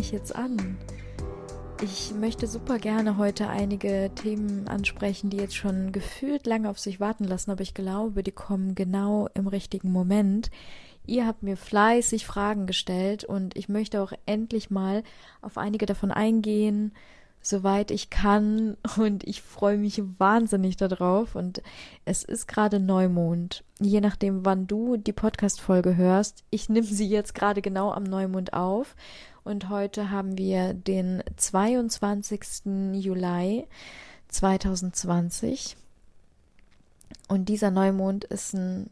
ich jetzt an? Ich möchte super gerne heute einige Themen ansprechen, die jetzt schon gefühlt lange auf sich warten lassen, aber ich glaube, die kommen genau im richtigen Moment. Ihr habt mir fleißig Fragen gestellt und ich möchte auch endlich mal auf einige davon eingehen, soweit ich kann und ich freue mich wahnsinnig darauf und es ist gerade Neumond. Je nachdem, wann du die Podcast Folge hörst, ich nehme sie jetzt gerade genau am Neumond auf und heute haben wir den 22. Juli 2020 und dieser Neumond ist ein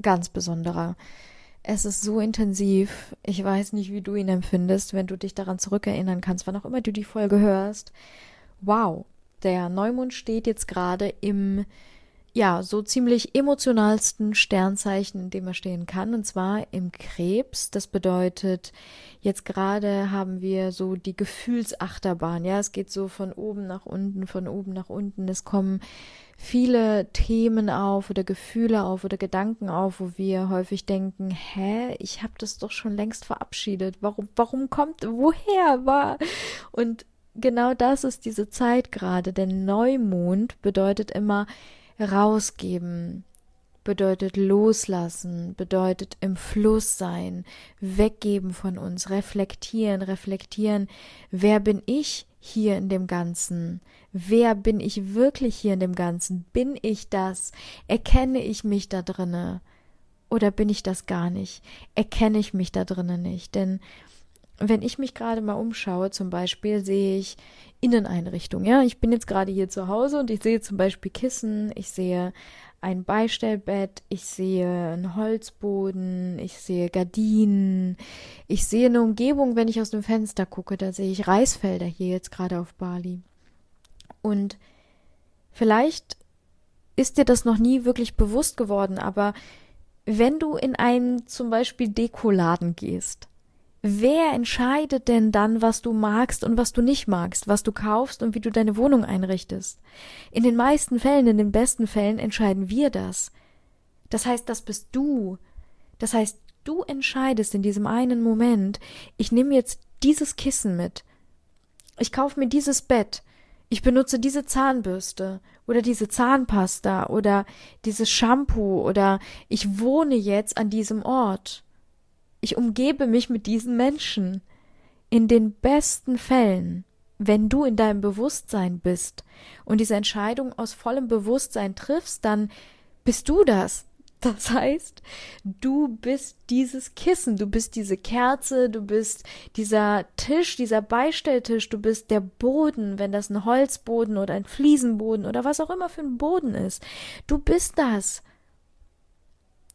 ganz besonderer. Es ist so intensiv. Ich weiß nicht, wie du ihn empfindest, wenn du dich daran zurückerinnern kannst, wann auch immer du die Folge hörst. Wow, der Neumond steht jetzt gerade im, ja, so ziemlich emotionalsten Sternzeichen, in dem er stehen kann, und zwar im Krebs. Das bedeutet, jetzt gerade haben wir so die Gefühlsachterbahn. Ja, es geht so von oben nach unten, von oben nach unten. Es kommen viele Themen auf oder Gefühle auf oder Gedanken auf, wo wir häufig denken, hä, ich habe das doch schon längst verabschiedet. Warum, warum kommt, woher war? Und genau das ist diese Zeit gerade. Denn Neumond bedeutet immer rausgeben, bedeutet loslassen, bedeutet im Fluss sein, weggeben von uns, reflektieren, reflektieren, wer bin ich hier in dem Ganzen? Wer bin ich wirklich hier in dem Ganzen? Bin ich das? Erkenne ich mich da drinne? Oder bin ich das gar nicht? Erkenne ich mich da drinnen nicht? Denn wenn ich mich gerade mal umschaue, zum Beispiel sehe ich Inneneinrichtungen. Ja, ich bin jetzt gerade hier zu Hause und ich sehe zum Beispiel Kissen, ich sehe ein Beistellbett, ich sehe einen Holzboden, ich sehe Gardinen, ich sehe eine Umgebung, wenn ich aus dem Fenster gucke, da sehe ich Reisfelder hier jetzt gerade auf Bali. Und vielleicht ist dir das noch nie wirklich bewusst geworden, aber wenn du in einen zum Beispiel Dekoladen gehst, Wer entscheidet denn dann, was du magst und was du nicht magst, was du kaufst und wie du deine Wohnung einrichtest? In den meisten Fällen, in den besten Fällen entscheiden wir das. Das heißt, das bist du. Das heißt, du entscheidest in diesem einen Moment, ich nehme jetzt dieses Kissen mit. Ich kaufe mir dieses Bett. Ich benutze diese Zahnbürste oder diese Zahnpasta oder dieses Shampoo oder ich wohne jetzt an diesem Ort. Ich umgebe mich mit diesen Menschen. In den besten Fällen, wenn du in deinem Bewusstsein bist und diese Entscheidung aus vollem Bewusstsein triffst, dann bist du das. Das heißt, du bist dieses Kissen, du bist diese Kerze, du bist dieser Tisch, dieser Beistelltisch, du bist der Boden, wenn das ein Holzboden oder ein Fliesenboden oder was auch immer für ein Boden ist. Du bist das.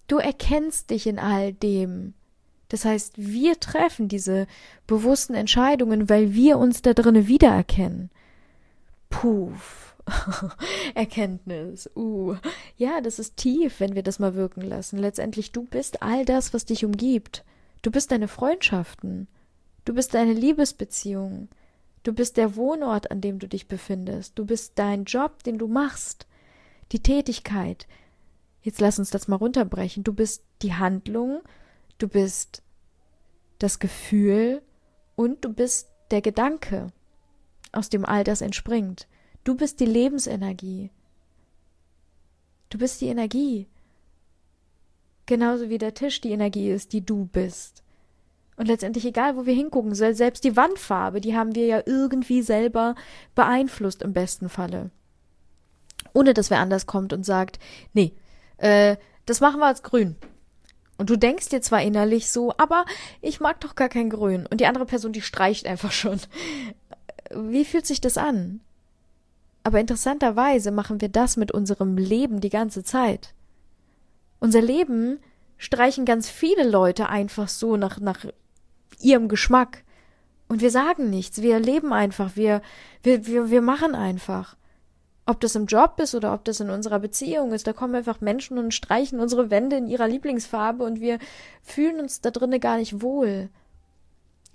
Du erkennst dich in all dem. Das heißt, wir treffen diese bewussten Entscheidungen, weil wir uns da drinnen wiedererkennen. Puff. Erkenntnis. Uh. Ja, das ist tief, wenn wir das mal wirken lassen. Letztendlich, du bist all das, was dich umgibt. Du bist deine Freundschaften. Du bist deine Liebesbeziehung. Du bist der Wohnort, an dem du dich befindest. Du bist dein Job, den du machst. Die Tätigkeit. Jetzt lass uns das mal runterbrechen. Du bist die Handlung, du bist das Gefühl und du bist der Gedanke, aus dem all das entspringt. Du bist die Lebensenergie. Du bist die Energie. Genauso wie der Tisch die Energie ist, die du bist. Und letztendlich egal, wo wir hingucken, selbst die Wandfarbe, die haben wir ja irgendwie selber beeinflusst im besten Falle. Ohne dass wer anders kommt und sagt, nee, äh, das machen wir als grün. Und du denkst dir zwar innerlich so, aber ich mag doch gar kein Grün. Und die andere Person, die streicht einfach schon. Wie fühlt sich das an? Aber interessanterweise machen wir das mit unserem Leben die ganze Zeit. Unser Leben streichen ganz viele Leute einfach so nach, nach ihrem Geschmack. Und wir sagen nichts, wir leben einfach, wir, wir, wir, wir machen einfach. Ob das im Job ist oder ob das in unserer Beziehung ist, da kommen einfach Menschen und streichen unsere Wände in ihrer Lieblingsfarbe und wir fühlen uns da drinnen gar nicht wohl.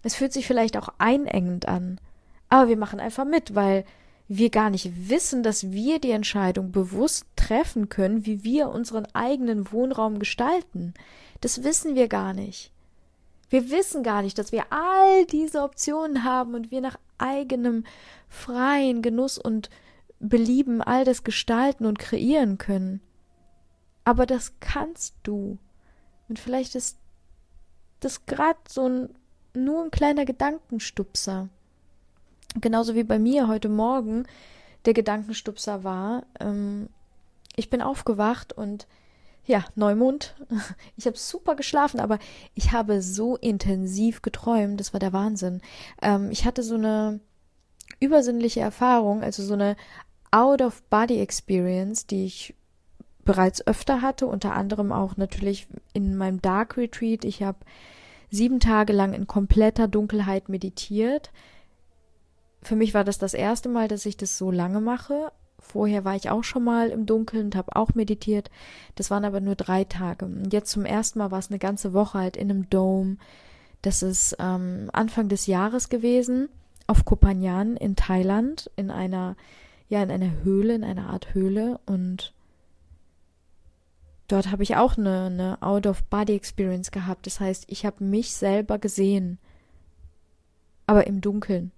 Es fühlt sich vielleicht auch einengend an, aber wir machen einfach mit, weil wir gar nicht wissen, dass wir die Entscheidung bewusst treffen können, wie wir unseren eigenen Wohnraum gestalten. Das wissen wir gar nicht. Wir wissen gar nicht, dass wir all diese Optionen haben und wir nach eigenem freien Genuss und Belieben all das gestalten und kreieren können. Aber das kannst du. Und vielleicht ist das gerade so ein nur ein kleiner Gedankenstupser. Genauso wie bei mir heute Morgen der Gedankenstupser war. Ähm, ich bin aufgewacht und ja, Neumond. Ich habe super geschlafen, aber ich habe so intensiv geträumt. Das war der Wahnsinn. Ähm, ich hatte so eine übersinnliche Erfahrung, also so eine Out-of-Body-Experience, die ich bereits öfter hatte, unter anderem auch natürlich in meinem Dark Retreat. Ich habe sieben Tage lang in kompletter Dunkelheit meditiert. Für mich war das das erste Mal, dass ich das so lange mache. Vorher war ich auch schon mal im Dunkeln und habe auch meditiert. Das waren aber nur drei Tage. Und jetzt zum ersten Mal war es eine ganze Woche halt in einem Dome. Das ist ähm, Anfang des Jahres gewesen auf Kopanjan in Thailand in einer ja in einer Höhle, in einer Art Höhle und dort habe ich auch eine, eine Out-of-Body-Experience gehabt. Das heißt, ich habe mich selber gesehen, aber im Dunkeln.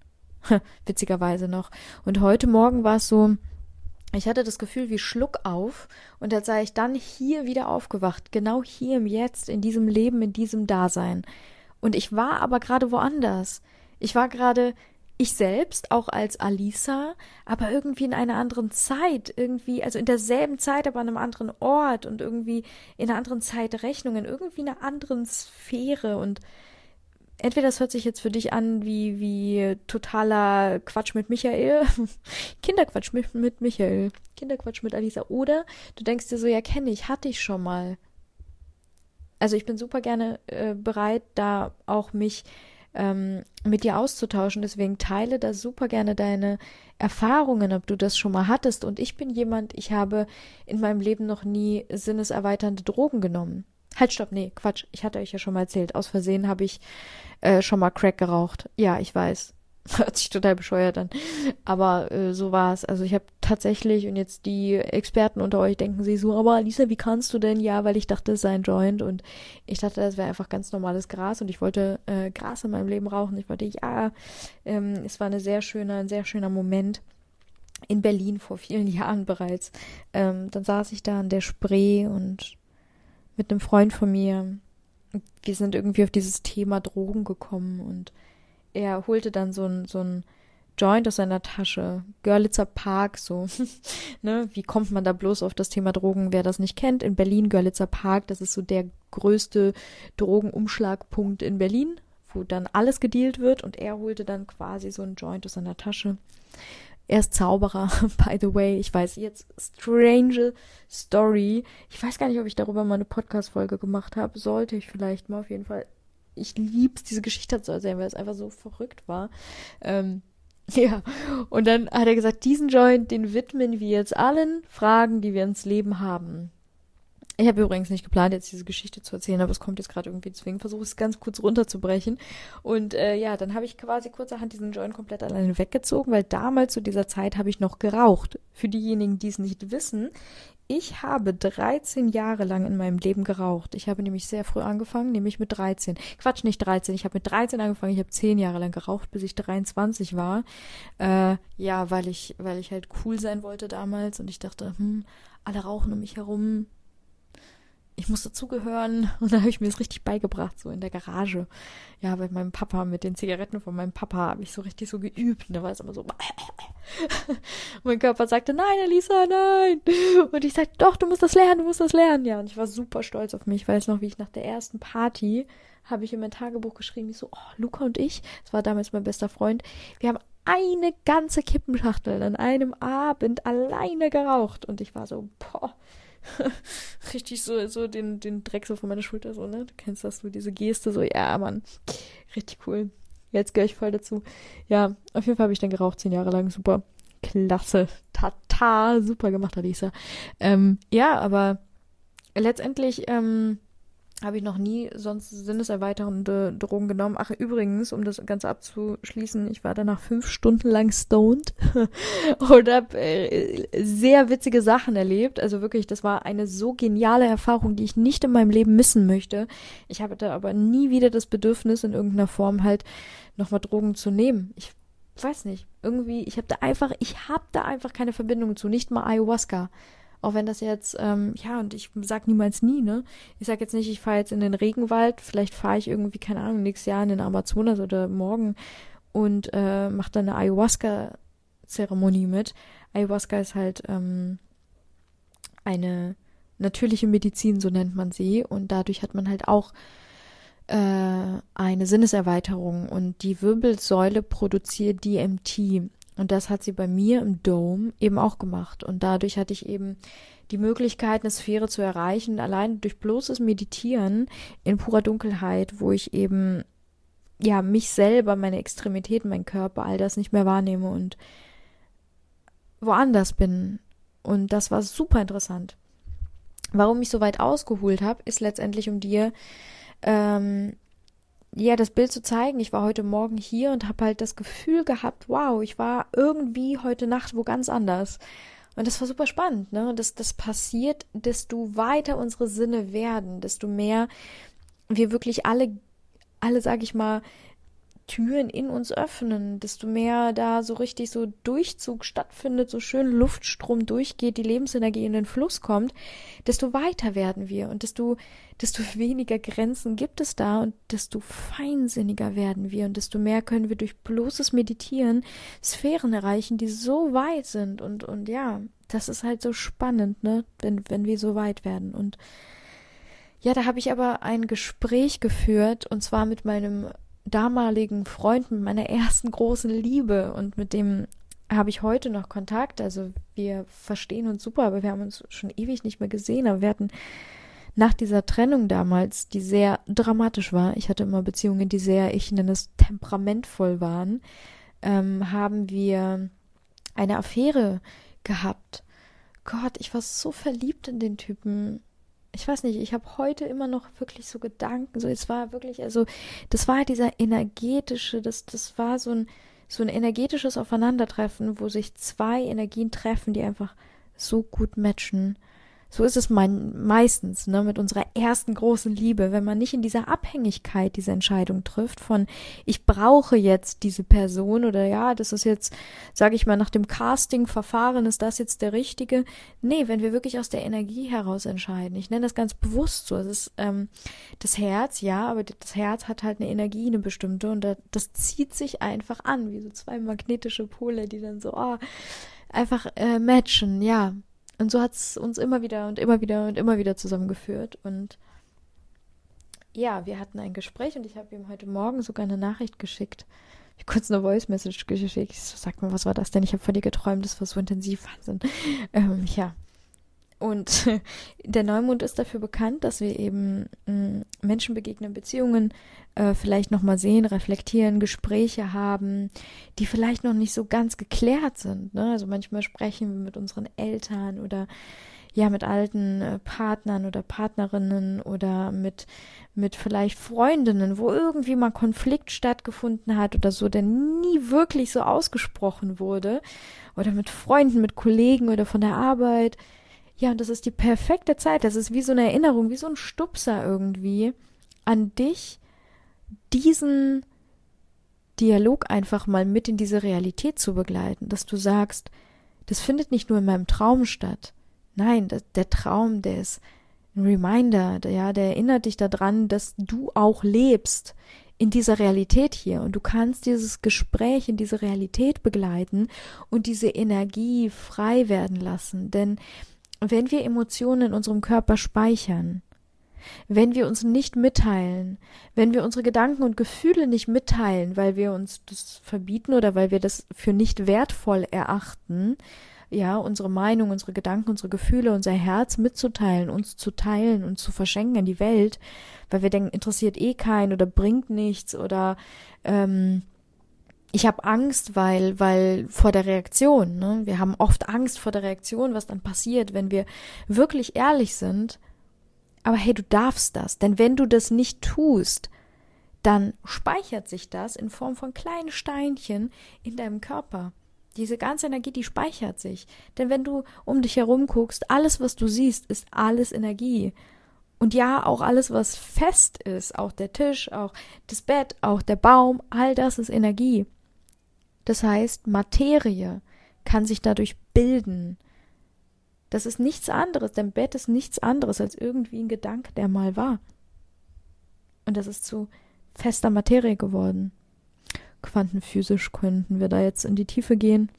Witzigerweise noch. Und heute Morgen war es so, ich hatte das Gefühl wie Schluck auf und da sei ich dann hier wieder aufgewacht, genau hier im Jetzt, in diesem Leben, in diesem Dasein. Und ich war aber gerade woanders. Ich war gerade ich selbst auch als Alisa, aber irgendwie in einer anderen Zeit, irgendwie, also in derselben Zeit, aber an einem anderen Ort und irgendwie in einer anderen Zeitrechnung, in irgendwie einer anderen Sphäre und entweder das hört sich jetzt für dich an wie, wie totaler Quatsch mit Michael, Kinderquatsch mit, mit Michael, Kinderquatsch mit Alisa, oder du denkst dir so, ja, kenne ich, hatte ich schon mal. Also ich bin super gerne äh, bereit, da auch mich ähm, mit dir auszutauschen. Deswegen teile da super gerne deine Erfahrungen, ob du das schon mal hattest. Und ich bin jemand, ich habe in meinem Leben noch nie sinneserweiternde Drogen genommen. Halt, stopp, nee, Quatsch. Ich hatte euch ja schon mal erzählt. Aus Versehen habe ich äh, schon mal Crack geraucht. Ja, ich weiß. Hört sich total bescheuert an. Aber äh, so war es. Also ich habe tatsächlich, und jetzt die Experten unter euch denken sich so, aber Lisa, wie kannst du denn? Ja, weil ich dachte, es sei ein Joint und ich dachte, das wäre einfach ganz normales Gras und ich wollte äh, Gras in meinem Leben rauchen. Ich wollte, ja, ähm, es war eine sehr schöne, ein sehr schöner Moment in Berlin vor vielen Jahren bereits. Ähm, dann saß ich da an der Spree und mit einem Freund von mir. Wir sind irgendwie auf dieses Thema Drogen gekommen und er holte dann so ein, so ein Joint aus seiner Tasche. Görlitzer Park, so. ne, wie kommt man da bloß auf das Thema Drogen? Wer das nicht kennt, in Berlin, Görlitzer Park, das ist so der größte Drogenumschlagpunkt in Berlin, wo dann alles gedealt wird und er holte dann quasi so ein Joint aus seiner Tasche. Er ist Zauberer, by the way. Ich weiß jetzt, strange Story. Ich weiß gar nicht, ob ich darüber mal eine Podcast-Folge gemacht habe. Sollte ich vielleicht mal auf jeden Fall ich lieb's, diese Geschichte zu erzählen, weil es einfach so verrückt war. Ähm, ja, und dann hat er gesagt, diesen Joint, den widmen wir jetzt allen Fragen, die wir ins Leben haben. Ich habe übrigens nicht geplant, jetzt diese Geschichte zu erzählen, aber es kommt jetzt gerade irgendwie, deswegen versuche ich es ganz kurz runterzubrechen. Und äh, ja, dann habe ich quasi kurzerhand diesen Joint komplett alleine weggezogen, weil damals zu dieser Zeit habe ich noch geraucht. Für diejenigen, die es nicht wissen, ich habe 13 Jahre lang in meinem Leben geraucht. Ich habe nämlich sehr früh angefangen, nämlich mit 13. Quatsch, nicht 13. Ich habe mit 13 angefangen. Ich habe 10 Jahre lang geraucht, bis ich 23 war. Äh, ja, weil ich, weil ich halt cool sein wollte damals und ich dachte, hm, alle rauchen um mich herum ich muss dazugehören. Und da habe ich mir das richtig beigebracht, so in der Garage. Ja, bei meinem Papa, mit den Zigaretten von meinem Papa habe ich so richtig so geübt. Und da war es immer so. mein Körper sagte, nein, Elisa, nein. Und ich sagte, doch, du musst das lernen, du musst das lernen. Ja, und ich war super stolz auf mich. Ich weiß noch, wie ich nach der ersten Party habe ich in mein Tagebuch geschrieben, ich so, oh, Luca und ich, das war damals mein bester Freund, wir haben eine ganze Kippenschachtel an einem Abend alleine geraucht. Und ich war so, boah, richtig so, so den, den Dreck so von meiner Schulter, so, ne? Du kennst das, so diese Geste, so, ja, Mann, richtig cool. Jetzt gehöre ich voll dazu. Ja, auf jeden Fall habe ich dann geraucht, zehn Jahre lang, super. Klasse. Tata, super gemacht, Alisa. Ähm, ja, aber letztendlich, ähm, habe ich noch nie sonst sinneserweiternde Drogen genommen. Ach, übrigens, um das Ganze abzuschließen, ich war danach fünf Stunden lang stoned und habe äh, sehr witzige Sachen erlebt. Also wirklich, das war eine so geniale Erfahrung, die ich nicht in meinem Leben missen möchte. Ich habe da aber nie wieder das Bedürfnis, in irgendeiner Form halt nochmal Drogen zu nehmen. Ich weiß nicht. Irgendwie, ich habe da einfach, ich habe da einfach keine Verbindung zu. Nicht mal Ayahuasca. Auch wenn das jetzt, ähm, ja, und ich sag niemals nie, ne? Ich sag jetzt nicht, ich fahre jetzt in den Regenwald, vielleicht fahre ich irgendwie, keine Ahnung, nächstes Jahr in den Amazonas oder morgen und äh, mache dann eine Ayahuasca-Zeremonie mit. Ayahuasca ist halt ähm, eine natürliche Medizin, so nennt man sie, und dadurch hat man halt auch äh, eine Sinneserweiterung und die Wirbelsäule produziert DMT. Und das hat sie bei mir im Dome eben auch gemacht. Und dadurch hatte ich eben die Möglichkeit, eine Sphäre zu erreichen, allein durch bloßes Meditieren in purer Dunkelheit, wo ich eben ja mich selber, meine Extremitäten, mein Körper, all das nicht mehr wahrnehme und woanders bin. Und das war super interessant. Warum ich so weit ausgeholt habe, ist letztendlich, um dir ähm, ja, das Bild zu zeigen. Ich war heute Morgen hier und habe halt das Gefühl gehabt, wow, ich war irgendwie heute Nacht wo ganz anders. Und das war super spannend, ne? Das, das passiert, desto weiter unsere Sinne werden, desto mehr wir wirklich alle, alle, sag ich mal, Türen in uns öffnen, desto mehr da so richtig so Durchzug stattfindet, so schön Luftstrom durchgeht, die Lebensenergie in den Fluss kommt, desto weiter werden wir und desto, desto weniger Grenzen gibt es da und desto feinsinniger werden wir und desto mehr können wir durch bloßes Meditieren Sphären erreichen, die so weit sind und, und ja, das ist halt so spannend, ne, wenn, wenn wir so weit werden und ja, da habe ich aber ein Gespräch geführt und zwar mit meinem damaligen Freund, mit meiner ersten großen Liebe und mit dem habe ich heute noch Kontakt. Also wir verstehen uns super, aber wir haben uns schon ewig nicht mehr gesehen. Aber wir hatten nach dieser Trennung damals, die sehr dramatisch war, ich hatte immer Beziehungen, die sehr, ich nenne es temperamentvoll waren, ähm, haben wir eine Affäre gehabt. Gott, ich war so verliebt in den Typen ich weiß nicht, ich habe heute immer noch wirklich so Gedanken, so es war wirklich, also das war dieser energetische, das, das war so ein, so ein energetisches Aufeinandertreffen, wo sich zwei Energien treffen, die einfach so gut matchen. So ist es mein, meistens, ne, mit unserer ersten großen Liebe, wenn man nicht in dieser Abhängigkeit diese Entscheidung trifft von, ich brauche jetzt diese Person oder ja, das ist jetzt, sage ich mal, nach dem Casting-Verfahren ist das jetzt der richtige. Nee, wenn wir wirklich aus der Energie heraus entscheiden. Ich nenne das ganz bewusst so. Es ist ähm, das Herz, ja, aber das Herz hat halt eine Energie, eine bestimmte und das zieht sich einfach an, wie so zwei magnetische Pole, die dann so, oh, einfach äh, matchen, ja. Und so hat es uns immer wieder und immer wieder und immer wieder zusammengeführt. Und ja, wir hatten ein Gespräch und ich habe ihm heute Morgen sogar eine Nachricht geschickt. Ich habe kurz eine Voice Message geschickt. Ich so, sag mal, was war das denn? Ich habe von dir geträumt, das war so intensiv, Wahnsinn. Ähm, ja, und der Neumond ist dafür bekannt, dass wir eben mm, Menschen begegnen, Beziehungen äh, vielleicht nochmal sehen, reflektieren, Gespräche haben, die vielleicht noch nicht so ganz geklärt sind. Ne? Also manchmal sprechen wir mit unseren Eltern oder ja mit alten äh, Partnern oder Partnerinnen oder mit mit vielleicht Freundinnen, wo irgendwie mal Konflikt stattgefunden hat oder so, der nie wirklich so ausgesprochen wurde oder mit Freunden, mit Kollegen oder von der Arbeit ja, und das ist die perfekte Zeit. Das ist wie so eine Erinnerung, wie so ein Stupser irgendwie an dich, diesen Dialog einfach mal mit in diese Realität zu begleiten, dass du sagst, das findet nicht nur in meinem Traum statt. Nein, das, der Traum, der ist ein Reminder, der, ja, der erinnert dich daran, dass du auch lebst in dieser Realität hier und du kannst dieses Gespräch in diese Realität begleiten und diese Energie frei werden lassen, denn wenn wir Emotionen in unserem Körper speichern, wenn wir uns nicht mitteilen, wenn wir unsere Gedanken und Gefühle nicht mitteilen, weil wir uns das verbieten oder weil wir das für nicht wertvoll erachten, ja, unsere Meinung, unsere Gedanken, unsere Gefühle, unser Herz mitzuteilen, uns zu teilen und zu verschenken an die Welt, weil wir denken, interessiert eh keinen oder bringt nichts oder ähm, ich habe Angst, weil, weil vor der Reaktion, ne? Wir haben oft Angst vor der Reaktion, was dann passiert, wenn wir wirklich ehrlich sind. Aber hey, du darfst das, denn wenn du das nicht tust, dann speichert sich das in Form von kleinen Steinchen in deinem Körper. Diese ganze Energie, die speichert sich. Denn wenn du um dich herum guckst, alles, was du siehst, ist alles Energie. Und ja, auch alles, was fest ist, auch der Tisch, auch das Bett, auch der Baum, all das ist Energie. Das heißt, Materie kann sich dadurch bilden. Das ist nichts anderes, dein Bett ist nichts anderes als irgendwie ein Gedanke, der mal war. Und das ist zu fester Materie geworden. Quantenphysisch könnten wir da jetzt in die Tiefe gehen.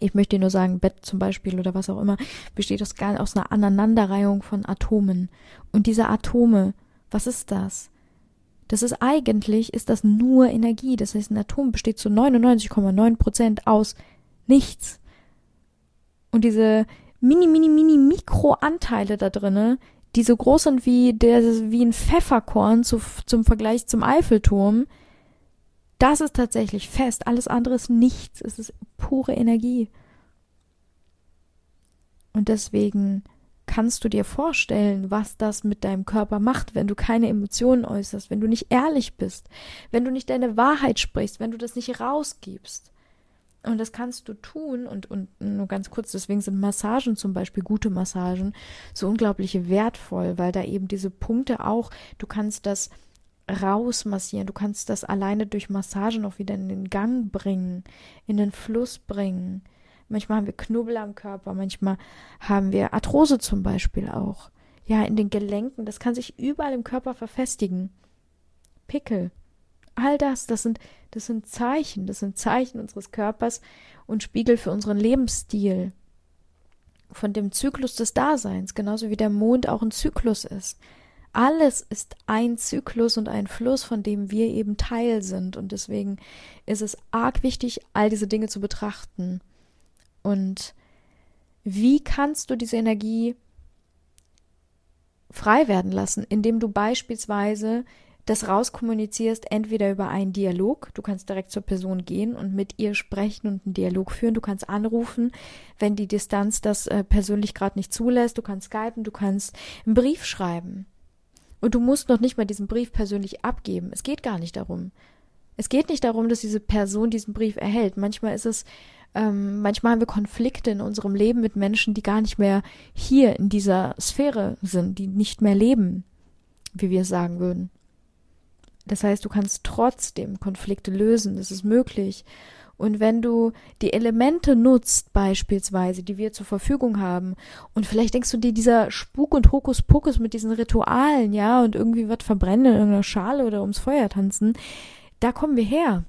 Ich möchte nur sagen, Bett zum Beispiel oder was auch immer, besteht aus, aus einer Aneinanderreihung von Atomen. Und diese Atome, was ist das? Das ist eigentlich, ist das nur Energie. Das heißt, ein Atom besteht zu 99,9 Prozent aus nichts. Und diese mini, mini, mini Mikroanteile da drinnen, die so groß sind wie der, wie ein Pfefferkorn zu, zum Vergleich zum Eiffelturm, das ist tatsächlich fest. Alles andere ist nichts. Es ist pure Energie. Und deswegen kannst du dir vorstellen, was das mit deinem Körper macht, wenn du keine Emotionen äußerst, wenn du nicht ehrlich bist, wenn du nicht deine Wahrheit sprichst, wenn du das nicht rausgibst. Und das kannst du tun und, und nur ganz kurz, deswegen sind Massagen zum Beispiel, gute Massagen, so unglaublich wertvoll, weil da eben diese Punkte auch, du kannst das rausmassieren. Du kannst das alleine durch Massage noch wieder in den Gang bringen, in den Fluss bringen. Manchmal haben wir Knubbel am Körper, manchmal haben wir Arthrose zum Beispiel auch. Ja, in den Gelenken, das kann sich überall im Körper verfestigen. Pickel. All das, das sind, das sind Zeichen, das sind Zeichen unseres Körpers und Spiegel für unseren Lebensstil. Von dem Zyklus des Daseins, genauso wie der Mond auch ein Zyklus ist. Alles ist ein Zyklus und ein Fluss, von dem wir eben Teil sind. Und deswegen ist es arg wichtig, all diese Dinge zu betrachten. Und wie kannst du diese Energie frei werden lassen, indem du beispielsweise das rauskommunizierst, entweder über einen Dialog, du kannst direkt zur Person gehen und mit ihr sprechen und einen Dialog führen, du kannst anrufen, wenn die Distanz das äh, persönlich gerade nicht zulässt, du kannst skypen, du kannst einen Brief schreiben. Und du musst noch nicht mal diesen Brief persönlich abgeben. Es geht gar nicht darum. Es geht nicht darum, dass diese Person diesen Brief erhält. Manchmal ist es, ähm, manchmal haben wir Konflikte in unserem Leben mit Menschen, die gar nicht mehr hier in dieser Sphäre sind, die nicht mehr leben, wie wir es sagen würden. Das heißt, du kannst trotzdem Konflikte lösen. Das ist möglich. Und wenn du die Elemente nutzt, beispielsweise, die wir zur Verfügung haben, und vielleicht denkst du dir, dieser Spuk und Hokuspokus mit diesen Ritualen, ja, und irgendwie wird verbrennen in irgendeiner Schale oder ums Feuer tanzen, da kommen wir her.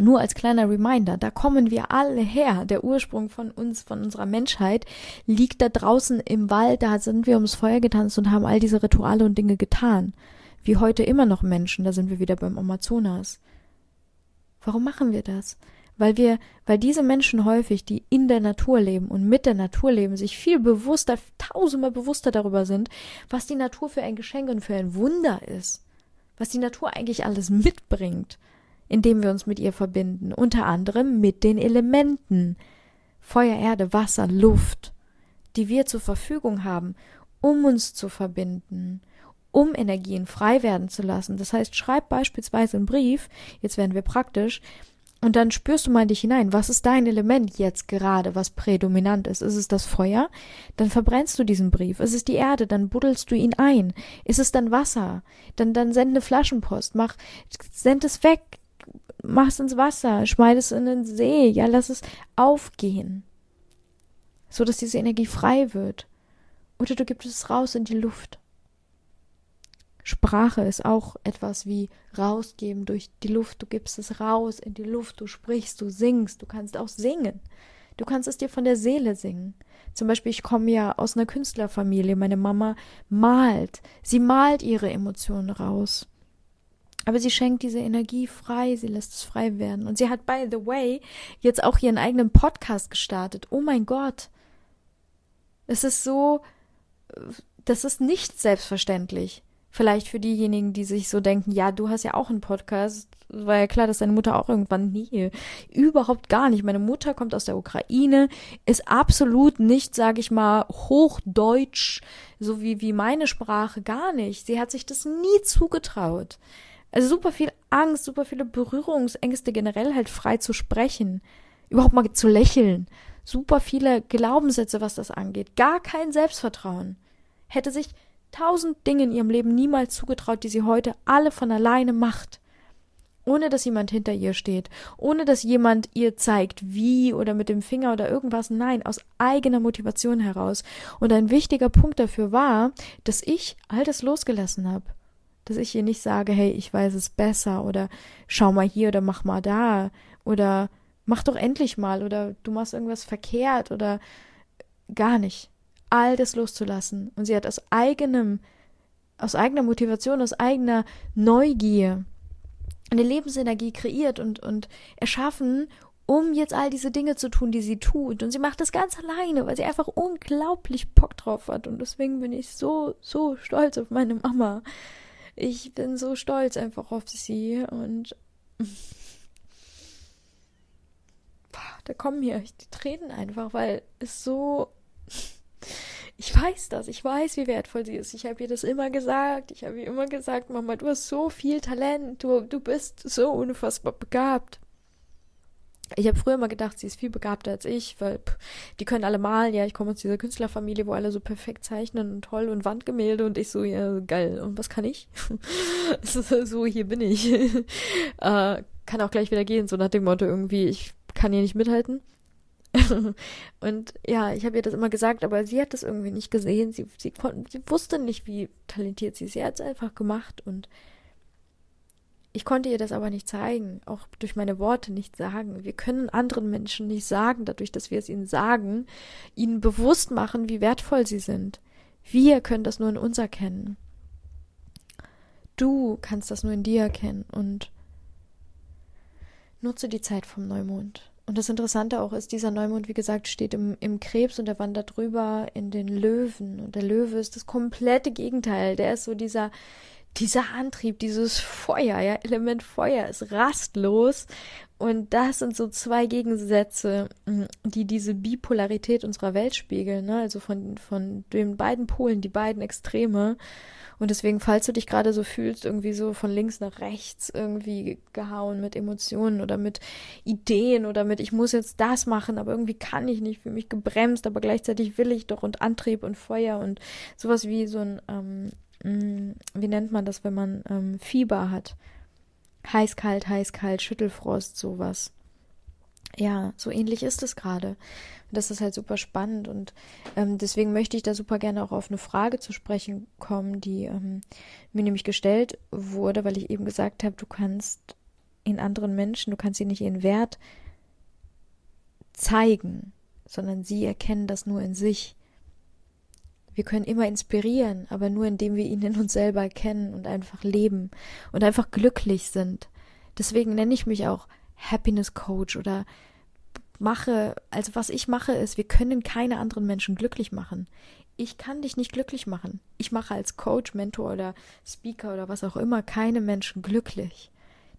Nur als kleiner Reminder, da kommen wir alle her. Der Ursprung von uns, von unserer Menschheit, liegt da draußen im Wald, da sind wir ums Feuer getanzt und haben all diese Rituale und Dinge getan. Wie heute immer noch Menschen, da sind wir wieder beim Amazonas. Warum machen wir das? weil wir, weil diese Menschen häufig, die in der Natur leben und mit der Natur leben, sich viel bewusster, tausendmal bewusster darüber sind, was die Natur für ein Geschenk und für ein Wunder ist, was die Natur eigentlich alles mitbringt, indem wir uns mit ihr verbinden, unter anderem mit den Elementen Feuer, Erde, Wasser, Luft, die wir zur Verfügung haben, um uns zu verbinden, um Energien frei werden zu lassen. Das heißt, schreib beispielsweise einen Brief, jetzt werden wir praktisch, und dann spürst du mal dich hinein, was ist dein Element jetzt gerade, was prädominant ist? Ist es das Feuer? Dann verbrennst du diesen Brief. Ist es die Erde? Dann buddelst du ihn ein. Ist es dann Wasser? Dann, dann sende Flaschenpost. Mach, send es weg. Mach es ins Wasser. Schmeid es in den See. Ja, lass es aufgehen. So dass diese Energie frei wird. Oder du gibst es raus in die Luft. Sprache ist auch etwas wie rausgeben durch die Luft. Du gibst es raus in die Luft, du sprichst, du singst, du kannst auch singen. Du kannst es dir von der Seele singen. Zum Beispiel, ich komme ja aus einer Künstlerfamilie. Meine Mama malt. Sie malt ihre Emotionen raus. Aber sie schenkt diese Energie frei, sie lässt es frei werden. Und sie hat, by the way, jetzt auch ihren eigenen Podcast gestartet. Oh mein Gott. Es ist so, das ist nicht selbstverständlich. Vielleicht für diejenigen, die sich so denken, ja, du hast ja auch einen Podcast, war ja klar, dass deine Mutter auch irgendwann nie. Überhaupt gar nicht. Meine Mutter kommt aus der Ukraine, ist absolut nicht, sage ich mal, hochdeutsch, so wie, wie meine Sprache, gar nicht. Sie hat sich das nie zugetraut. Also super viel Angst, super viele Berührungsängste generell halt frei zu sprechen, überhaupt mal zu lächeln. Super viele Glaubenssätze, was das angeht. Gar kein Selbstvertrauen. Hätte sich tausend Dinge in ihrem Leben niemals zugetraut, die sie heute alle von alleine macht ohne dass jemand hinter ihr steht, ohne dass jemand ihr zeigt, wie oder mit dem Finger oder irgendwas, nein, aus eigener Motivation heraus. Und ein wichtiger Punkt dafür war, dass ich all das losgelassen habe. Dass ich ihr nicht sage, hey, ich weiß es besser oder schau mal hier oder mach mal da oder mach doch endlich mal oder du machst irgendwas verkehrt oder gar nicht. All das loszulassen. Und sie hat aus eigenem, aus eigener Motivation, aus eigener Neugier eine Lebensenergie kreiert und, und erschaffen, um jetzt all diese Dinge zu tun, die sie tut. Und sie macht das ganz alleine, weil sie einfach unglaublich Bock drauf hat. Und deswegen bin ich so, so stolz auf meine Mama. Ich bin so stolz einfach auf sie und da kommen mir die Tränen einfach, weil es so ich weiß das, ich weiß, wie wertvoll sie ist. Ich habe ihr das immer gesagt. Ich habe ihr immer gesagt, Mama, du hast so viel Talent, du, du bist so unfassbar begabt. Ich habe früher immer gedacht, sie ist viel begabter als ich, weil pff, die können alle malen. Ja, ich komme aus dieser Künstlerfamilie, wo alle so perfekt zeichnen und toll und Wandgemälde und ich so, ja, geil. Und was kann ich? so, hier bin ich. äh, kann auch gleich wieder gehen, so nach dem Motto irgendwie, ich kann hier nicht mithalten. und ja, ich habe ihr das immer gesagt, aber sie hat das irgendwie nicht gesehen. Sie, sie, sie wusste nicht, wie talentiert sie ist. Sie hat es einfach gemacht und ich konnte ihr das aber nicht zeigen, auch durch meine Worte nicht sagen. Wir können anderen Menschen nicht sagen, dadurch, dass wir es ihnen sagen, ihnen bewusst machen, wie wertvoll sie sind. Wir können das nur in uns erkennen. Du kannst das nur in dir erkennen und nutze die Zeit vom Neumond. Und das Interessante auch ist, dieser Neumond, wie gesagt, steht im, im Krebs und er wandert drüber in den Löwen. Und der Löwe ist das komplette Gegenteil. Der ist so dieser, dieser Antrieb, dieses Feuer, ja, Element Feuer ist rastlos. Und das sind so zwei Gegensätze, mm, die diese Bipolarität unserer Welt spiegeln, ne? Also von, von den beiden Polen, die beiden Extreme. Und deswegen, falls du dich gerade so fühlst, irgendwie so von links nach rechts irgendwie gehauen mit Emotionen oder mit Ideen oder mit, ich muss jetzt das machen, aber irgendwie kann ich nicht, für mich gebremst, aber gleichzeitig will ich doch und Antrieb und Feuer und sowas wie so ein, ähm, wie nennt man das, wenn man ähm, Fieber hat? Heiß, kalt, heiß, kalt, Schüttelfrost, sowas. Ja, so ähnlich ist es gerade. Das ist halt super spannend und ähm, deswegen möchte ich da super gerne auch auf eine Frage zu sprechen kommen, die ähm, mir nämlich gestellt wurde, weil ich eben gesagt habe, du kannst in anderen Menschen, du kannst ihnen nicht ihren Wert zeigen, sondern sie erkennen das nur in sich. Wir können immer inspirieren, aber nur indem wir ihn in uns selber erkennen und einfach leben und einfach glücklich sind. Deswegen nenne ich mich auch Happiness Coach oder mache, also was ich mache, ist, wir können keine anderen Menschen glücklich machen. Ich kann dich nicht glücklich machen. Ich mache als Coach, Mentor oder Speaker oder was auch immer keine Menschen glücklich.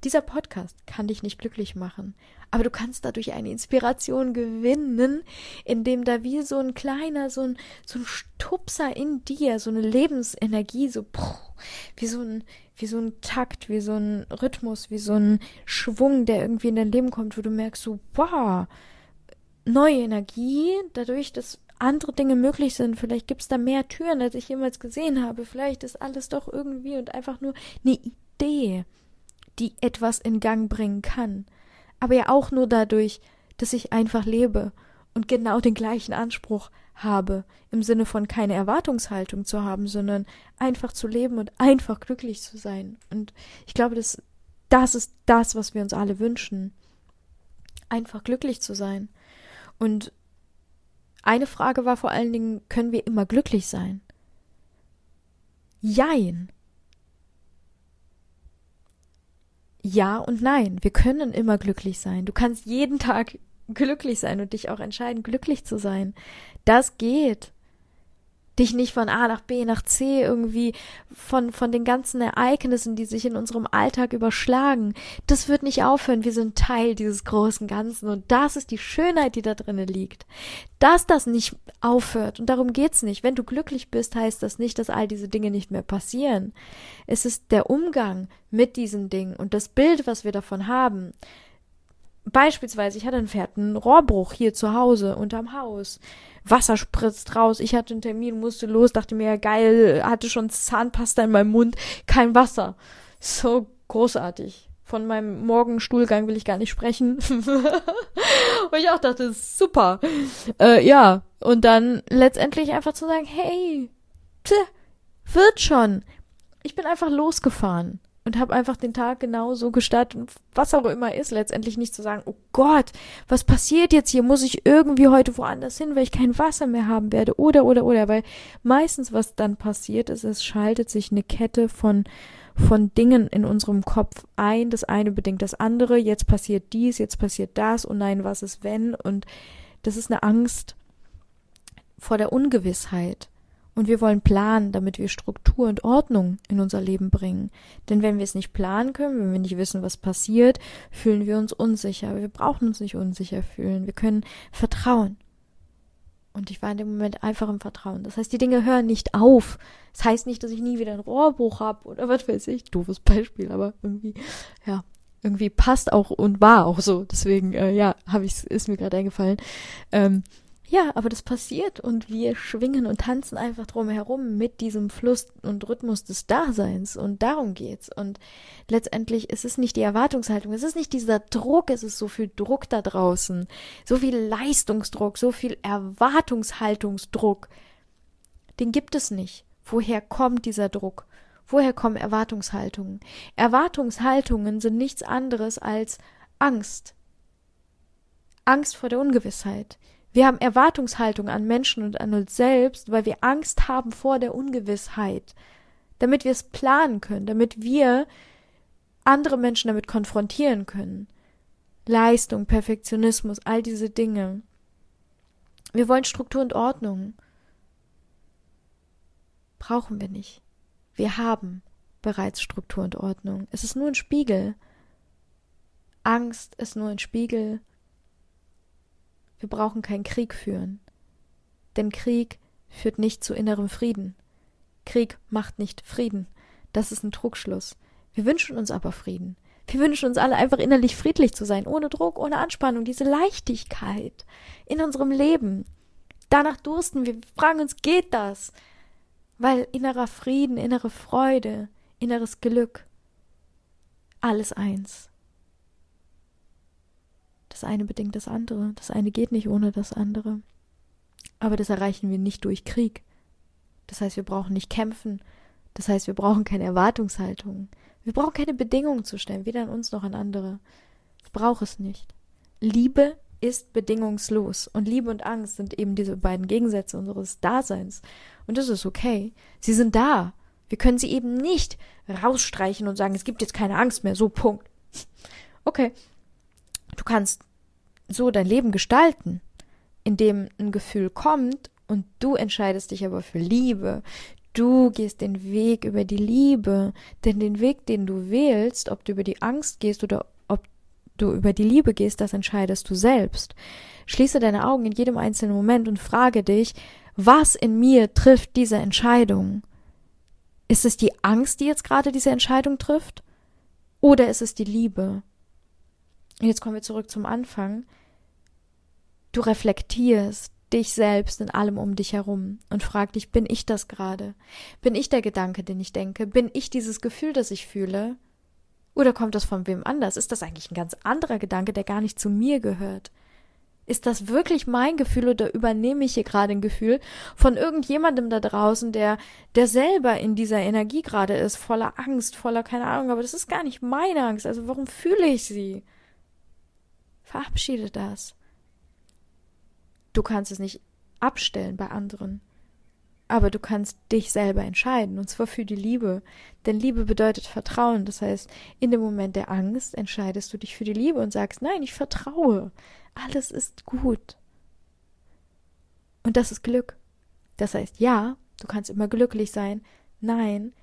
Dieser Podcast kann dich nicht glücklich machen, aber du kannst dadurch eine Inspiration gewinnen, indem da wie so ein kleiner, so ein, so ein Stupser in dir, so eine Lebensenergie, so wie so ein, wie so ein Takt, wie so ein Rhythmus, wie so ein Schwung, der irgendwie in dein Leben kommt, wo du merkst so, wow, neue Energie, dadurch, dass andere Dinge möglich sind. Vielleicht gibt es da mehr Türen, als ich jemals gesehen habe. Vielleicht ist alles doch irgendwie und einfach nur eine Idee, die etwas in Gang bringen kann. Aber ja auch nur dadurch, dass ich einfach lebe und genau den gleichen Anspruch habe, im Sinne von keine Erwartungshaltung zu haben, sondern einfach zu leben und einfach glücklich zu sein. Und ich glaube, das, das ist das, was wir uns alle wünschen. Einfach glücklich zu sein. Und eine Frage war vor allen Dingen, können wir immer glücklich sein? Jein. Ja und nein. Wir können immer glücklich sein. Du kannst jeden Tag glücklich sein und dich auch entscheiden, glücklich zu sein. Das geht. Dich nicht von A nach B nach C irgendwie von, von den ganzen Ereignissen, die sich in unserem Alltag überschlagen. Das wird nicht aufhören. Wir sind Teil dieses großen Ganzen und das ist die Schönheit, die da drinnen liegt. Dass das nicht aufhört und darum geht's nicht. Wenn du glücklich bist, heißt das nicht, dass all diese Dinge nicht mehr passieren. Es ist der Umgang mit diesen Dingen und das Bild, was wir davon haben. Beispielsweise, ich hatte einen fetten Rohrbruch hier zu Hause unterm Haus. Wasser spritzt raus. Ich hatte einen Termin, musste los, dachte mir, geil, hatte schon Zahnpasta in meinem Mund, kein Wasser. So großartig. Von meinem Morgenstuhlgang will ich gar nicht sprechen. und ich auch dachte, super. Äh, ja. Und dann letztendlich einfach zu sagen, hey, tch, wird schon. Ich bin einfach losgefahren und habe einfach den Tag genau so gestartet, was auch immer ist, letztendlich nicht zu sagen, oh Gott, was passiert jetzt hier? Muss ich irgendwie heute woanders hin, weil ich kein Wasser mehr haben werde? Oder, oder, oder, weil meistens, was dann passiert ist, es schaltet sich eine Kette von von Dingen in unserem Kopf ein, das eine bedingt das andere, jetzt passiert dies, jetzt passiert das, und nein, was ist wenn? Und das ist eine Angst vor der Ungewissheit. Und wir wollen planen, damit wir Struktur und Ordnung in unser Leben bringen. Denn wenn wir es nicht planen können, wenn wir nicht wissen, was passiert, fühlen wir uns unsicher. Wir brauchen uns nicht unsicher fühlen. Wir können vertrauen. Und ich war in dem Moment einfach im Vertrauen. Das heißt, die Dinge hören nicht auf. Das heißt nicht, dass ich nie wieder ein Rohrbruch habe oder was weiß ich. Doofes Beispiel, aber irgendwie, ja, irgendwie passt auch und war auch so. Deswegen, äh, ja, habe ich ist mir gerade eingefallen. Ähm, ja, aber das passiert und wir schwingen und tanzen einfach drum herum mit diesem Fluss und Rhythmus des Daseins und darum geht's. Und letztendlich ist es nicht die Erwartungshaltung, es ist nicht dieser Druck, es ist so viel Druck da draußen, so viel Leistungsdruck, so viel Erwartungshaltungsdruck. Den gibt es nicht. Woher kommt dieser Druck? Woher kommen Erwartungshaltungen? Erwartungshaltungen sind nichts anderes als Angst. Angst vor der Ungewissheit. Wir haben Erwartungshaltung an Menschen und an uns selbst, weil wir Angst haben vor der Ungewissheit, damit wir es planen können, damit wir andere Menschen damit konfrontieren können. Leistung, Perfektionismus, all diese Dinge. Wir wollen Struktur und Ordnung. Brauchen wir nicht. Wir haben bereits Struktur und Ordnung. Es ist nur ein Spiegel. Angst ist nur ein Spiegel wir brauchen keinen Krieg führen. Denn Krieg führt nicht zu innerem Frieden. Krieg macht nicht Frieden. Das ist ein Trugschluss. Wir wünschen uns aber Frieden. Wir wünschen uns alle einfach innerlich friedlich zu sein, ohne Druck, ohne Anspannung, diese Leichtigkeit in unserem Leben. Danach dursten wir, wir fragen uns, geht das? Weil innerer Frieden, innere Freude, inneres Glück, alles eins. Das eine bedingt das andere. Das eine geht nicht ohne das andere. Aber das erreichen wir nicht durch Krieg. Das heißt, wir brauchen nicht kämpfen. Das heißt, wir brauchen keine Erwartungshaltung. Wir brauchen keine Bedingungen zu stellen, weder an uns noch an andere. Ich brauche es nicht. Liebe ist bedingungslos. Und Liebe und Angst sind eben diese beiden Gegensätze unseres Daseins. Und das ist okay. Sie sind da. Wir können sie eben nicht rausstreichen und sagen, es gibt jetzt keine Angst mehr. So, Punkt. Okay. Du kannst so dein Leben gestalten, indem ein Gefühl kommt und du entscheidest dich aber für Liebe. Du gehst den Weg über die Liebe, denn den Weg, den du wählst, ob du über die Angst gehst oder ob du über die Liebe gehst, das entscheidest du selbst. Schließe deine Augen in jedem einzelnen Moment und frage dich, was in mir trifft diese Entscheidung? Ist es die Angst, die jetzt gerade diese Entscheidung trifft? Oder ist es die Liebe? Jetzt kommen wir zurück zum Anfang. Du reflektierst dich selbst in allem um dich herum und frag dich, bin ich das gerade? Bin ich der Gedanke, den ich denke? Bin ich dieses Gefühl, das ich fühle? Oder kommt das von wem anders? Ist das eigentlich ein ganz anderer Gedanke, der gar nicht zu mir gehört? Ist das wirklich mein Gefühl oder übernehme ich hier gerade ein Gefühl von irgendjemandem da draußen, der, der selber in dieser Energie gerade ist, voller Angst, voller keine Ahnung, aber das ist gar nicht meine Angst. Also warum fühle ich sie? Verabschiede das. Du kannst es nicht abstellen bei anderen. Aber du kannst dich selber entscheiden, und zwar für die Liebe. Denn Liebe bedeutet Vertrauen. Das heißt, in dem Moment der Angst entscheidest du dich für die Liebe und sagst, nein, ich vertraue. Alles ist gut. Und das ist Glück. Das heißt, ja, Du kannst immer glücklich sein. Nein,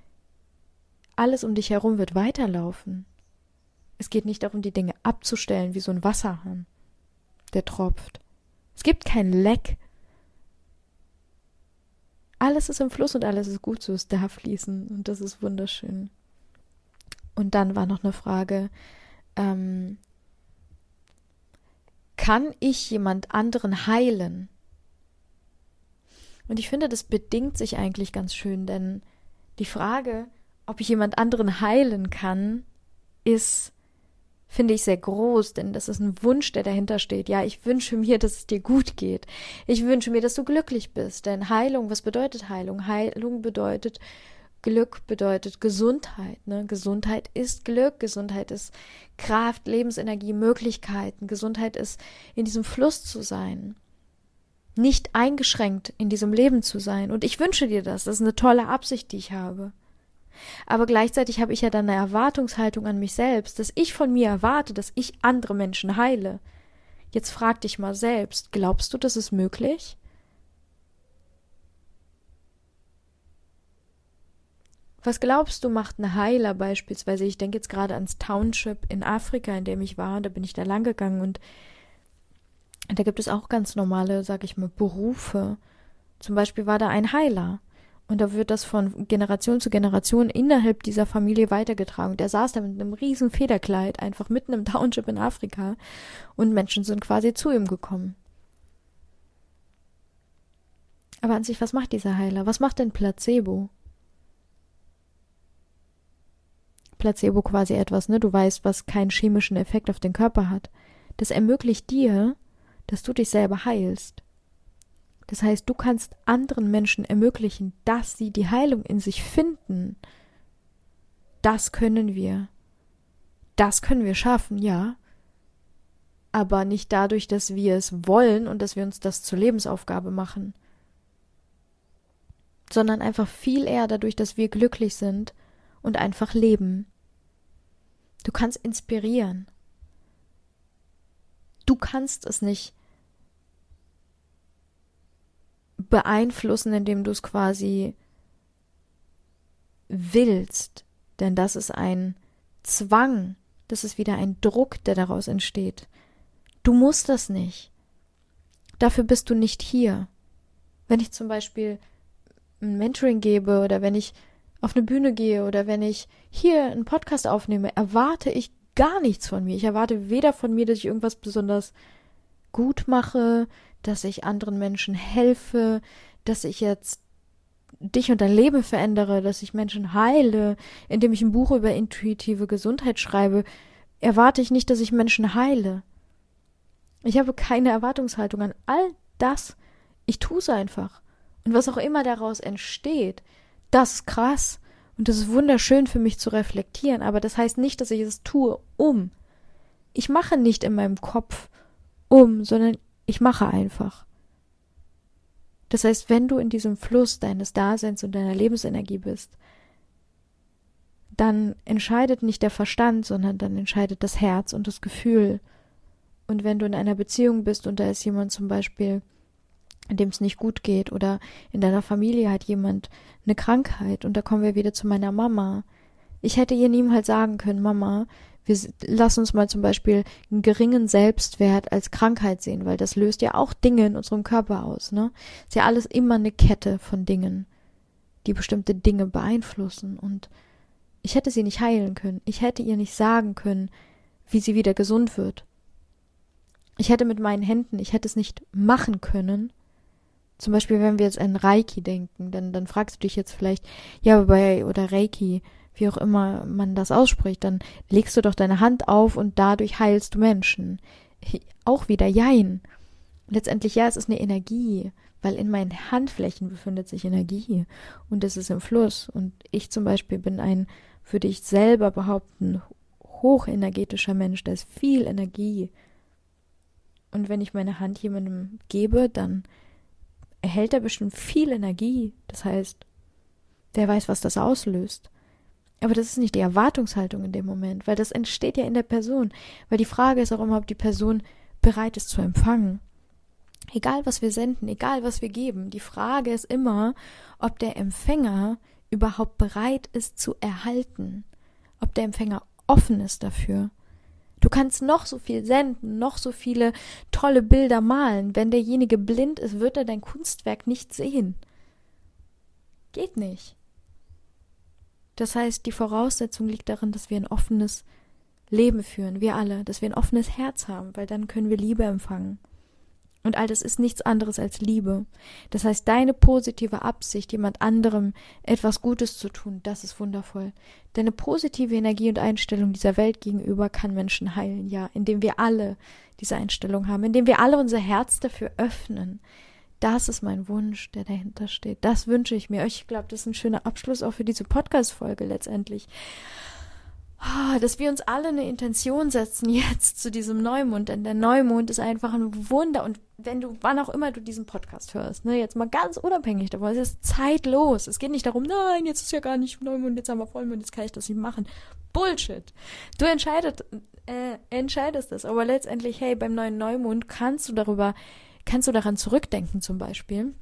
alles um dich herum wird weiterlaufen. Es geht nicht darum, die Dinge abzustellen wie so ein Wasserhahn, der tropft. Es gibt kein Leck. Alles ist im Fluss und alles ist gut so, es darf fließen und das ist wunderschön. Und dann war noch eine Frage, ähm, kann ich jemand anderen heilen? Und ich finde, das bedingt sich eigentlich ganz schön, denn die Frage, ob ich jemand anderen heilen kann, ist, finde ich sehr groß, denn das ist ein Wunsch, der dahinter steht. Ja, ich wünsche mir, dass es dir gut geht. Ich wünsche mir, dass du glücklich bist. Denn Heilung, was bedeutet Heilung? Heilung bedeutet Glück bedeutet Gesundheit. Ne? Gesundheit ist Glück, Gesundheit ist Kraft, Lebensenergie, Möglichkeiten. Gesundheit ist, in diesem Fluss zu sein. Nicht eingeschränkt in diesem Leben zu sein. Und ich wünsche dir das. Das ist eine tolle Absicht, die ich habe. Aber gleichzeitig habe ich ja dann eine Erwartungshaltung an mich selbst, dass ich von mir erwarte, dass ich andere Menschen heile. Jetzt frag dich mal selbst, glaubst du, das ist möglich? Was glaubst du, macht ein Heiler beispielsweise? Ich denke jetzt gerade ans Township in Afrika, in dem ich war, da bin ich da lang gegangen und da gibt es auch ganz normale, sag ich mal, Berufe. Zum Beispiel war da ein Heiler. Und da wird das von Generation zu Generation innerhalb dieser Familie weitergetragen. Der saß da mit einem riesen Federkleid einfach mitten im Township in Afrika und Menschen sind quasi zu ihm gekommen. Aber an sich, was macht dieser Heiler? Was macht denn Placebo? Placebo quasi etwas, ne? Du weißt, was keinen chemischen Effekt auf den Körper hat. Das ermöglicht dir, dass du dich selber heilst. Das heißt, du kannst anderen Menschen ermöglichen, dass sie die Heilung in sich finden. Das können wir. Das können wir schaffen, ja. Aber nicht dadurch, dass wir es wollen und dass wir uns das zur Lebensaufgabe machen, sondern einfach viel eher dadurch, dass wir glücklich sind und einfach leben. Du kannst inspirieren. Du kannst es nicht beeinflussen, indem du es quasi willst, denn das ist ein Zwang, das ist wieder ein Druck, der daraus entsteht. Du musst das nicht. Dafür bist du nicht hier. Wenn ich zum Beispiel ein Mentoring gebe oder wenn ich auf eine Bühne gehe oder wenn ich hier einen Podcast aufnehme, erwarte ich gar nichts von mir. Ich erwarte weder von mir, dass ich irgendwas besonders gut mache, dass ich anderen Menschen helfe, dass ich jetzt dich und dein Leben verändere, dass ich Menschen heile, indem ich ein Buch über intuitive Gesundheit schreibe, erwarte ich nicht, dass ich Menschen heile. Ich habe keine Erwartungshaltung an all das. Ich tue es einfach. Und was auch immer daraus entsteht, das ist krass und das ist wunderschön für mich zu reflektieren, aber das heißt nicht, dass ich es tue, um. Ich mache nicht in meinem Kopf um, sondern ich mache einfach. Das heißt, wenn du in diesem Fluss deines Daseins und deiner Lebensenergie bist, dann entscheidet nicht der Verstand, sondern dann entscheidet das Herz und das Gefühl. Und wenn du in einer Beziehung bist und da ist jemand zum Beispiel, dem es nicht gut geht oder in deiner Familie hat jemand eine Krankheit und da kommen wir wieder zu meiner Mama. Ich hätte ihr niemals sagen können, Mama, wir lass uns mal zum Beispiel einen geringen Selbstwert als Krankheit sehen, weil das löst ja auch Dinge in unserem Körper aus, ne? Ist ja alles immer eine Kette von Dingen, die bestimmte Dinge beeinflussen und ich hätte sie nicht heilen können. Ich hätte ihr nicht sagen können, wie sie wieder gesund wird. Ich hätte mit meinen Händen, ich hätte es nicht machen können, zum Beispiel, wenn wir jetzt an Reiki denken, dann, dann fragst du dich jetzt vielleicht, ja, bei, oder Reiki, wie auch immer man das ausspricht, dann legst du doch deine Hand auf und dadurch heilst du Menschen. Auch wieder Jein. Letztendlich, ja, es ist eine Energie, weil in meinen Handflächen befindet sich Energie und es ist im Fluss. Und ich zum Beispiel bin ein, würde ich selber behaupten, hochenergetischer Mensch, da ist viel Energie. Und wenn ich meine Hand jemandem gebe, dann erhält er bestimmt viel Energie. Das heißt, wer weiß, was das auslöst. Aber das ist nicht die Erwartungshaltung in dem Moment, weil das entsteht ja in der Person. Weil die Frage ist auch immer, ob die Person bereit ist zu empfangen. Egal was wir senden, egal was wir geben, die Frage ist immer, ob der Empfänger überhaupt bereit ist zu erhalten, ob der Empfänger offen ist dafür. Du kannst noch so viel senden, noch so viele tolle Bilder malen. Wenn derjenige blind ist, wird er dein Kunstwerk nicht sehen. Geht nicht. Das heißt, die Voraussetzung liegt darin, dass wir ein offenes Leben führen, wir alle, dass wir ein offenes Herz haben, weil dann können wir Liebe empfangen. Und all das ist nichts anderes als Liebe. Das heißt, deine positive Absicht, jemand anderem etwas Gutes zu tun, das ist wundervoll. Deine positive Energie und Einstellung dieser Welt gegenüber kann Menschen heilen, ja, indem wir alle diese Einstellung haben, indem wir alle unser Herz dafür öffnen. Das ist mein Wunsch, der dahinter steht. Das wünsche ich mir. Ich glaube, das ist ein schöner Abschluss auch für diese Podcast-Folge letztendlich. Ah, dass wir uns alle eine Intention setzen jetzt zu diesem Neumond, denn der Neumond ist einfach ein Wunder und wenn du, wann auch immer du diesen Podcast hörst, ne, jetzt mal ganz unabhängig davon, es ist zeitlos. Es geht nicht darum, nein, jetzt ist ja gar nicht Neumond, jetzt haben wir Vollmond, jetzt kann ich das nicht machen. Bullshit. Du entscheidest, äh, entscheidest es, aber letztendlich, hey, beim neuen Neumond kannst du darüber, kannst du daran zurückdenken zum Beispiel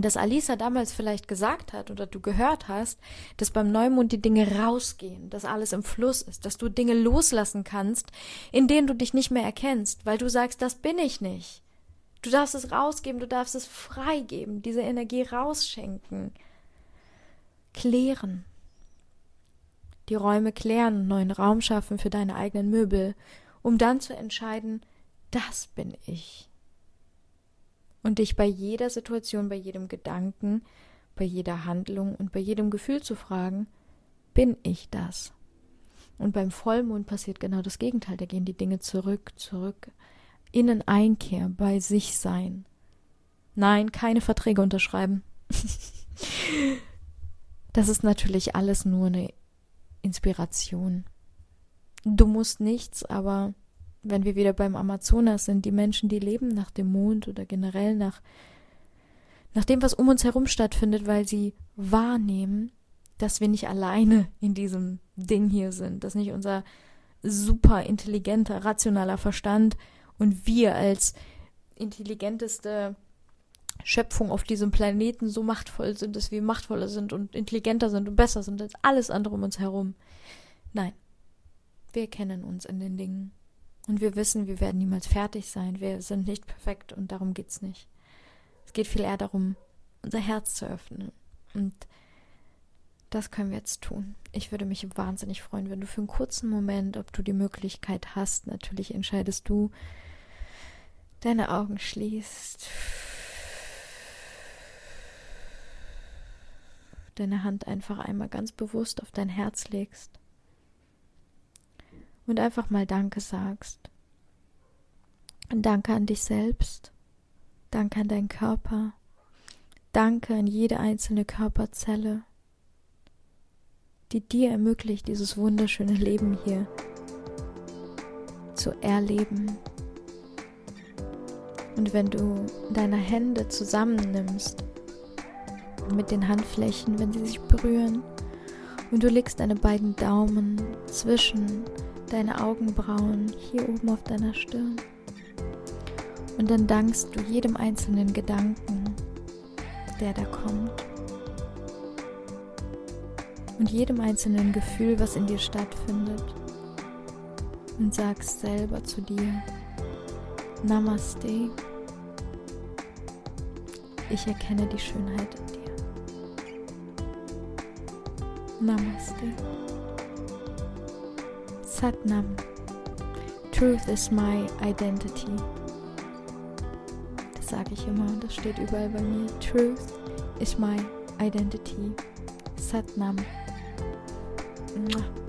dass Alisa damals vielleicht gesagt hat oder du gehört hast, dass beim Neumond die Dinge rausgehen, dass alles im Fluss ist, dass du Dinge loslassen kannst, in denen du dich nicht mehr erkennst, weil du sagst, das bin ich nicht. Du darfst es rausgeben, du darfst es freigeben, diese Energie rausschenken, klären, die Räume klären, neuen Raum schaffen für deine eigenen Möbel, um dann zu entscheiden, das bin ich und dich bei jeder Situation, bei jedem Gedanken, bei jeder Handlung und bei jedem Gefühl zu fragen, bin ich das? Und beim Vollmond passiert genau das Gegenteil, da gehen die Dinge zurück, zurück, innen Einkehr, bei sich sein. Nein, keine Verträge unterschreiben. das ist natürlich alles nur eine Inspiration. Du musst nichts, aber wenn wir wieder beim Amazonas sind, die Menschen, die leben nach dem Mond oder generell nach, nach dem, was um uns herum stattfindet, weil sie wahrnehmen, dass wir nicht alleine in diesem Ding hier sind, dass nicht unser super intelligenter, rationaler Verstand und wir als intelligenteste Schöpfung auf diesem Planeten so machtvoll sind, dass wir machtvoller sind und intelligenter sind und besser sind als alles andere um uns herum. Nein, wir kennen uns in den Dingen. Und wir wissen, wir werden niemals fertig sein. Wir sind nicht perfekt und darum geht's nicht. Es geht viel eher darum, unser Herz zu öffnen. Und das können wir jetzt tun. Ich würde mich wahnsinnig freuen, wenn du für einen kurzen Moment, ob du die Möglichkeit hast, natürlich entscheidest du, deine Augen schließt, deine Hand einfach einmal ganz bewusst auf dein Herz legst und einfach mal Danke sagst. Danke an dich selbst, danke an deinen Körper, danke an jede einzelne Körperzelle, die dir ermöglicht, dieses wunderschöne Leben hier zu erleben. Und wenn du deine Hände zusammennimmst, mit den Handflächen, wenn sie sich berühren, und du legst deine beiden Daumen zwischen deine Augenbrauen hier oben auf deiner Stirn. Und dann dankst du jedem einzelnen Gedanken, der da kommt. Und jedem einzelnen Gefühl, was in dir stattfindet. Und sagst selber zu dir, Namaste. Ich erkenne die Schönheit in dir. Namaste. Satnam. Truth is my identity. Das sage ich immer und das steht überall bei mir. Truth is my identity. Satnam. Mua.